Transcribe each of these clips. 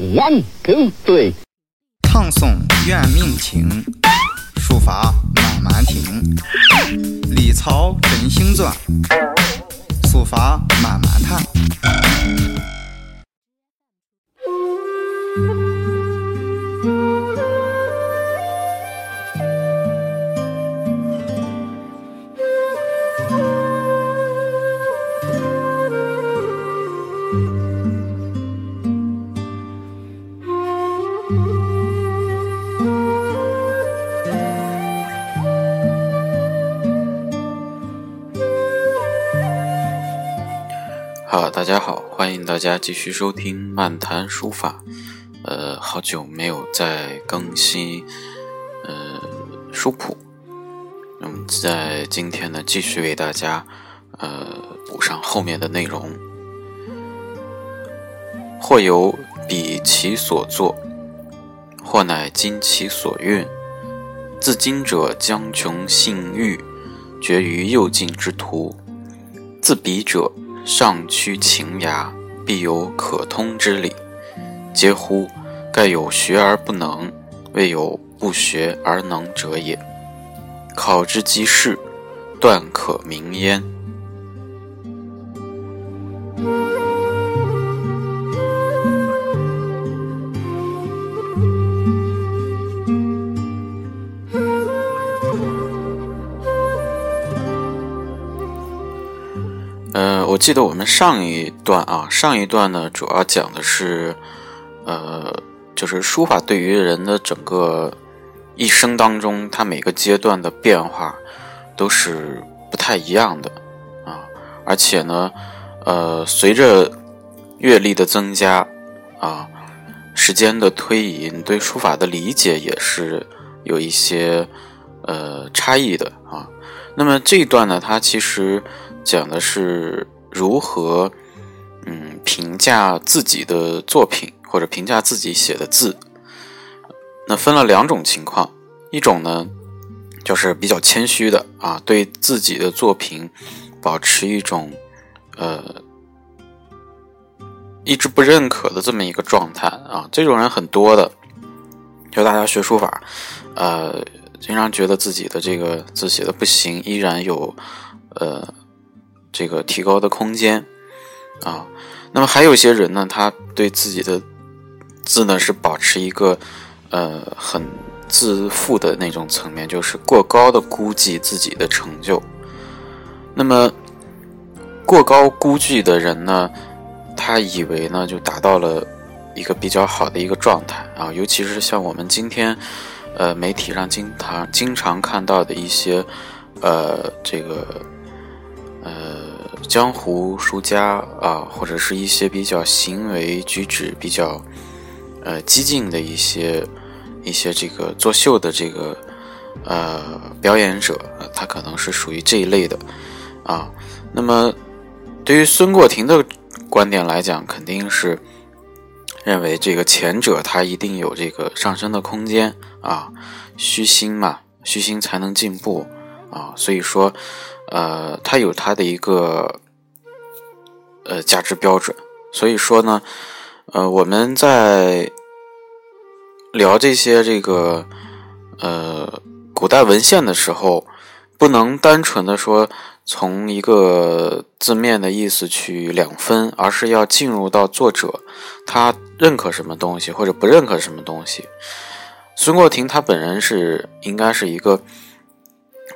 One two three，唱诵怨命情，书法慢慢听。历草真行传，书法慢慢谈。大家继续收听漫谈书法。呃，好久没有再更新呃书谱，那么在今天呢，继续为大家呃补上后面的内容。或有彼其所作，或乃今其所运。自今者将穷性欲，绝于右进之途；自彼者。上趋情牙，必有可通之理。皆乎！盖有学而不能，未有不学而能者也。考之即是，断可名焉。记得我们上一段啊，上一段呢，主要讲的是，呃，就是书法对于人的整个一生当中，它每个阶段的变化都是不太一样的啊，而且呢，呃，随着阅历的增加啊，时间的推移，你对书法的理解也是有一些呃差异的啊。那么这一段呢，它其实。讲的是如何，嗯，评价自己的作品或者评价自己写的字。那分了两种情况，一种呢，就是比较谦虚的啊，对自己的作品保持一种呃一直不认可的这么一个状态啊。这种人很多的，就大家学书法，呃，经常觉得自己的这个字写的不行，依然有呃。这个提高的空间啊，那么还有些人呢，他对自己的字呢是保持一个呃很自负的那种层面，就是过高的估计自己的成就。那么过高估计的人呢，他以为呢就达到了一个比较好的一个状态啊，尤其是像我们今天呃媒体上经常经常看到的一些呃这个。江湖书家啊，或者是一些比较行为举止比较呃激进的一些一些这个作秀的这个呃表演者，他可能是属于这一类的啊。那么，对于孙过庭的观点来讲，肯定是认为这个前者他一定有这个上升的空间啊，虚心嘛，虚心才能进步啊，所以说。呃，它有它的一个呃价值标准，所以说呢，呃，我们在聊这些这个呃古代文献的时候，不能单纯的说从一个字面的意思去两分，而是要进入到作者他认可什么东西或者不认可什么东西。孙过庭他本人是应该是一个。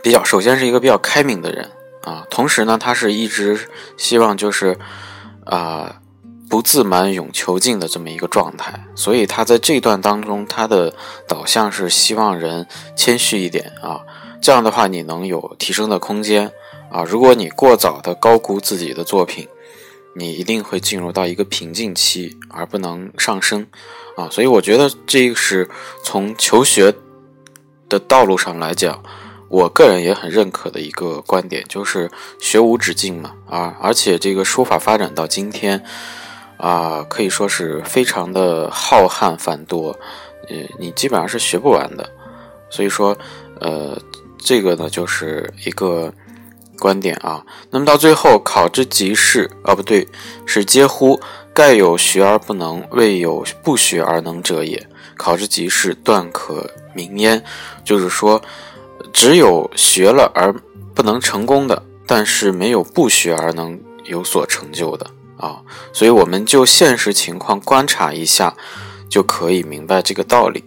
比较，首先是一个比较开明的人啊，同时呢，他是一直希望就是啊不自满、勇求进的这么一个状态，所以他在这段当中，他的导向是希望人谦虚一点啊，这样的话你能有提升的空间啊。如果你过早的高估自己的作品，你一定会进入到一个瓶颈期，而不能上升啊。所以我觉得这是从求学的道路上来讲。我个人也很认可的一个观点，就是学无止境嘛，啊，而且这个书法发展到今天，啊，可以说是非常的浩瀚繁多，呃，你基本上是学不完的。所以说，呃，这个呢，就是一个观点啊。那么到最后，考之极是啊，不对，是嗟乎！盖有学而不能，未有不学而能者也。考之极是，断可名焉。就是说，只有学了而不能成功的，但是没有不学而能有所成就的啊。所以，我们就现实情况观察一下，就可以明白这个道理。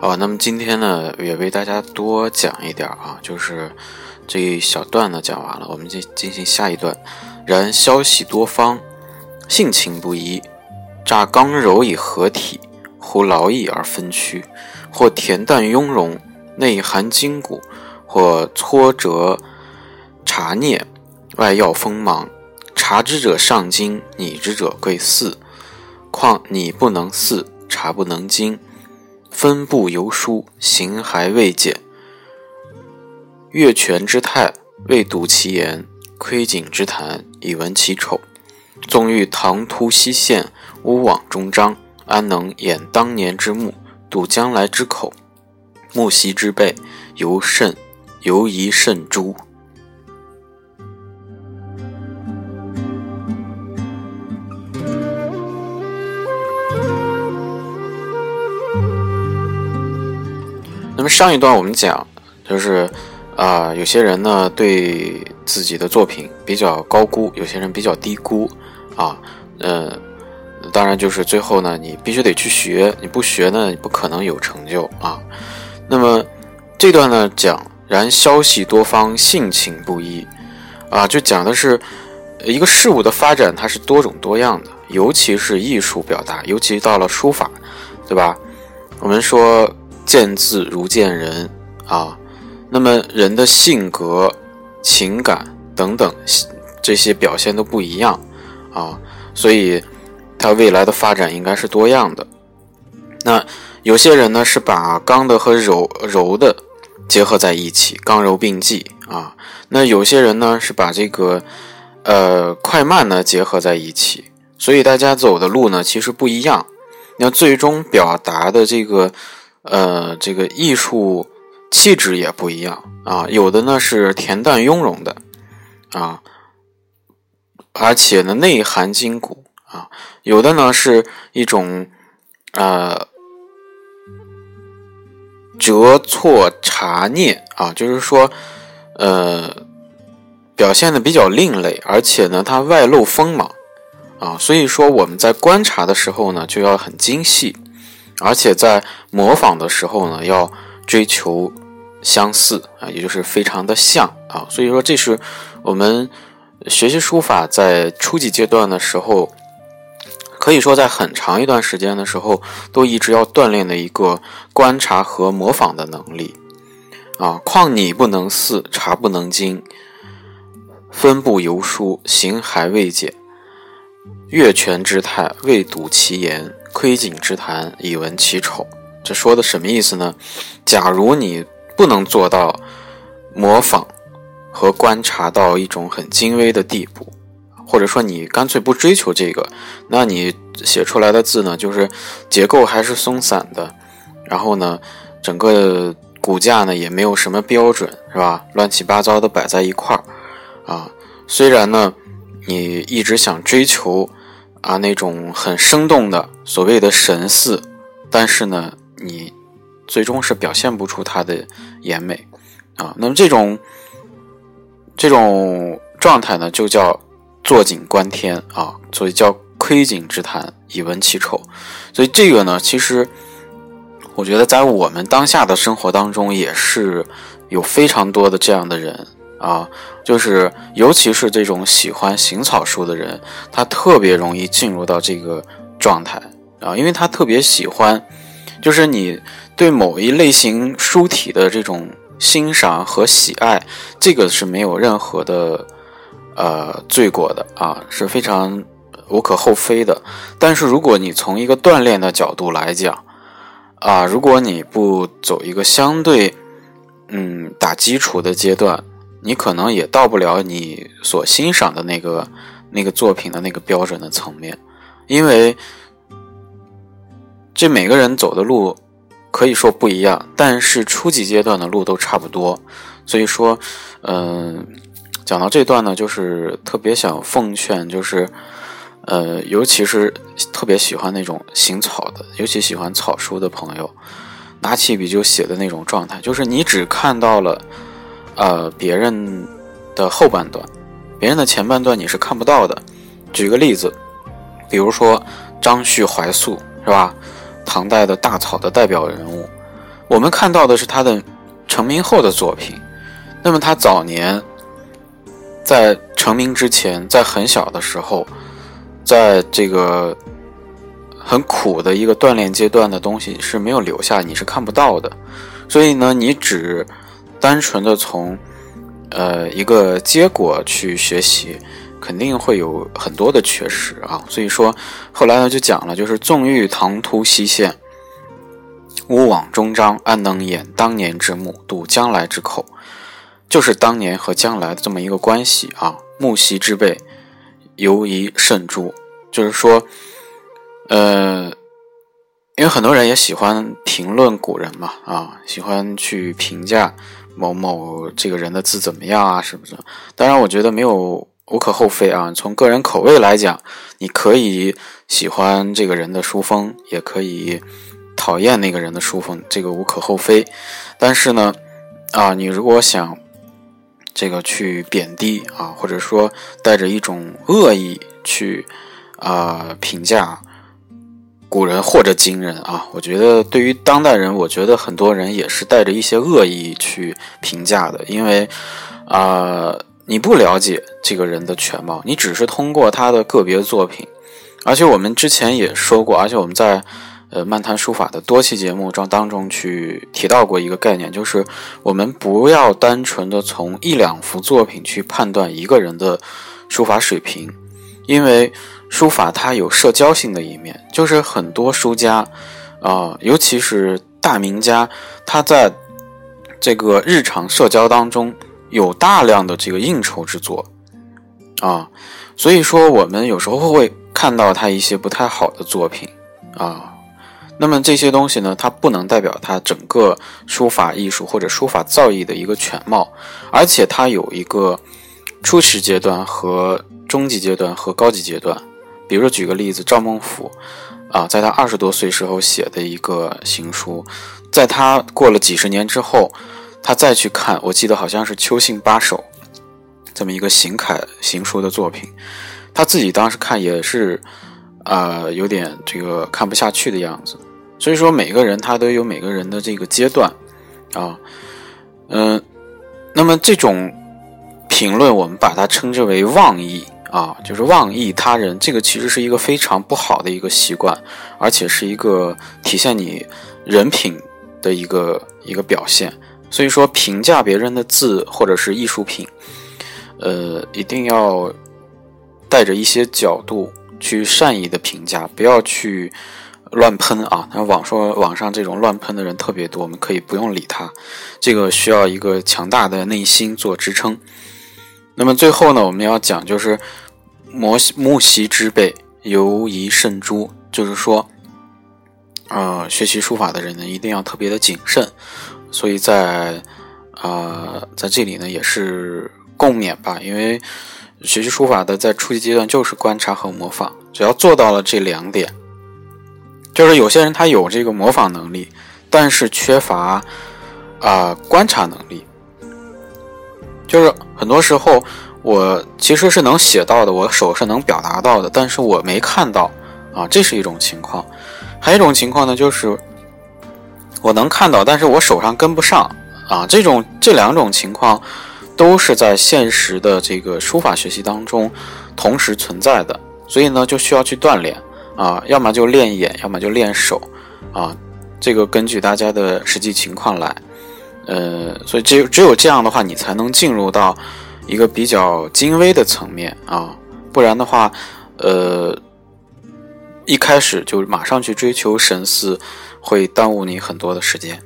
好，那么今天呢，也为大家多讲一点啊，就是这一小段呢讲完了，我们进进行下一段。然消息多方，性情不一，乍刚柔以合体，忽劳逸而分区；或恬淡雍容，内含筋骨；或挫折察聂，外耀锋芒。察之者上精，拟之者贵似。况拟不能似，察不能精。分部犹疏，形还未减。越权之态，未睹其言；窥景之谈，以闻其丑。纵欲唐突西现，乌网中张，安能掩当年之目，睹将来之口？目昔之辈，犹甚，犹疑甚诸。那么上一段我们讲，就是啊，有些人呢对自己的作品比较高估，有些人比较低估啊，呃，当然就是最后呢，你必须得去学，你不学呢，你不可能有成就啊。那么这段呢讲，然消息多方，性情不一啊，就讲的是一个事物的发展，它是多种多样的，尤其是艺术表达，尤其到了书法，对吧？我们说。见字如见人啊，那么人的性格、情感等等这些表现都不一样啊，所以他未来的发展应该是多样的。那有些人呢是把刚的和柔柔的结合在一起，刚柔并济啊。那有些人呢是把这个呃快慢呢结合在一起，所以大家走的路呢其实不一样。那最终表达的这个。呃，这个艺术气质也不一样啊，有的呢是恬淡雍容的啊，而且呢内含筋骨啊，有的呢是一种呃折错察聂啊，就是说呃表现的比较另类，而且呢它外露锋芒啊，所以说我们在观察的时候呢就要很精细。而且在模仿的时候呢，要追求相似啊，也就是非常的像啊。所以说，这是我们学习书法在初级阶段的时候，可以说在很长一段时间的时候，都一直要锻炼的一个观察和模仿的能力啊。况你不能似，察不能精，分部犹疏，形还未解，越权之态，未睹其言。窥景之谈，以闻其丑。这说的什么意思呢？假如你不能做到模仿和观察到一种很精微的地步，或者说你干脆不追求这个，那你写出来的字呢，就是结构还是松散的，然后呢，整个骨架呢也没有什么标准，是吧？乱七八糟的摆在一块儿啊。虽然呢，你一直想追求。啊，那种很生动的所谓的神似，但是呢，你最终是表现不出它的颜美啊。那么这种这种状态呢，就叫坐井观天啊，所以叫窥井之谈，以闻其丑。所以这个呢，其实我觉得在我们当下的生活当中，也是有非常多的这样的人。啊，就是尤其是这种喜欢行草书的人，他特别容易进入到这个状态啊，因为他特别喜欢，就是你对某一类型书体的这种欣赏和喜爱，这个是没有任何的呃罪过的啊，是非常无可厚非的。但是如果你从一个锻炼的角度来讲啊，如果你不走一个相对嗯打基础的阶段。你可能也到不了你所欣赏的那个那个作品的那个标准的层面因为这每个人走的路可以说不一样，但是初级阶段的路都差不多。所以说，嗯，讲到这段呢，就是特别想奉劝，就是呃，尤其是特别喜欢那种行草的，尤其喜欢草书的朋友，拿起笔就写的那种状态，就是你只看到了呃别人的后半段，别人的前半段你是看不到的。举个例子，比如说张旭怀素，是吧？唐代的大草的代表人物，我们看到的是他的成名后的作品。那么他早年在成名之前，在很小的时候，在这个很苦的一个锻炼阶段的东西是没有留下，你是看不到的。所以呢，你只单纯的从呃一个结果去学习。肯定会有很多的缺失啊，所以说后来呢就讲了，就是纵欲唐突西线，吾往终章，安能掩当年之目，睹将来之口，就是当年和将来的这么一个关系啊。木兮之辈，犹宜慎诸，就是说，呃，因为很多人也喜欢评论古人嘛，啊，喜欢去评价某某这个人的字怎么样啊，是不是？当然，我觉得没有。无可厚非啊，从个人口味来讲，你可以喜欢这个人的书风，也可以讨厌那个人的书风，这个无可厚非。但是呢，啊，你如果想这个去贬低啊，或者说带着一种恶意去啊评价古人或者今人啊，我觉得对于当代人，我觉得很多人也是带着一些恶意去评价的，因为啊。你不了解这个人的全貌，你只是通过他的个别作品，而且我们之前也说过，而且我们在呃漫谈书法的多期节目中当中去提到过一个概念，就是我们不要单纯的从一两幅作品去判断一个人的书法水平，因为书法它有社交性的一面，就是很多书家啊，尤其是大名家，他在这个日常社交当中。有大量的这个应酬之作，啊，所以说我们有时候会看到他一些不太好的作品，啊，那么这些东西呢，它不能代表他整个书法艺术或者书法造诣的一个全貌，而且它有一个初始阶段和中级阶段和高级阶段。比如说举个例子，赵孟俯，啊，在他二十多岁时候写的一个行书，在他过了几十年之后。他再去看，我记得好像是《秋兴八首》这么一个行楷行书的作品，他自己当时看也是，啊，有点这个看不下去的样子。所以说，每个人他都有每个人的这个阶段，啊，嗯，那么这种评论，我们把它称之为妄议啊，就是妄议他人，这个其实是一个非常不好的一个习惯，而且是一个体现你人品的一个一个表现。所以说，评价别人的字或者是艺术品，呃，一定要带着一些角度去善意的评价，不要去乱喷啊！那网说网上这种乱喷的人特别多，我们可以不用理他，这个需要一个强大的内心做支撑。那么最后呢，我们要讲就是摩木习之辈，犹宜慎诸，就是说，呃，学习书法的人呢，一定要特别的谨慎。所以在，呃，在这里呢也是共勉吧，因为学习书法的在初级阶段就是观察和模仿，只要做到了这两点，就是有些人他有这个模仿能力，但是缺乏啊观察能力，就是很多时候我其实是能写到的，我手是能表达到的，但是我没看到啊，这是一种情况，还有一种情况呢就是。我能看到，但是我手上跟不上啊！这种这两种情况，都是在现实的这个书法学习当中同时存在的，所以呢，就需要去锻炼啊，要么就练眼，要么就练手啊。这个根据大家的实际情况来，呃，所以只有只有这样的话，你才能进入到一个比较精微的层面啊，不然的话，呃，一开始就马上去追求神似。会耽误你很多的时间。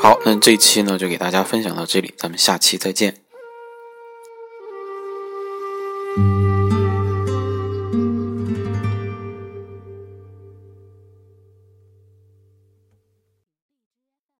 好，那这期呢就给大家分享到这里，咱们下期再见。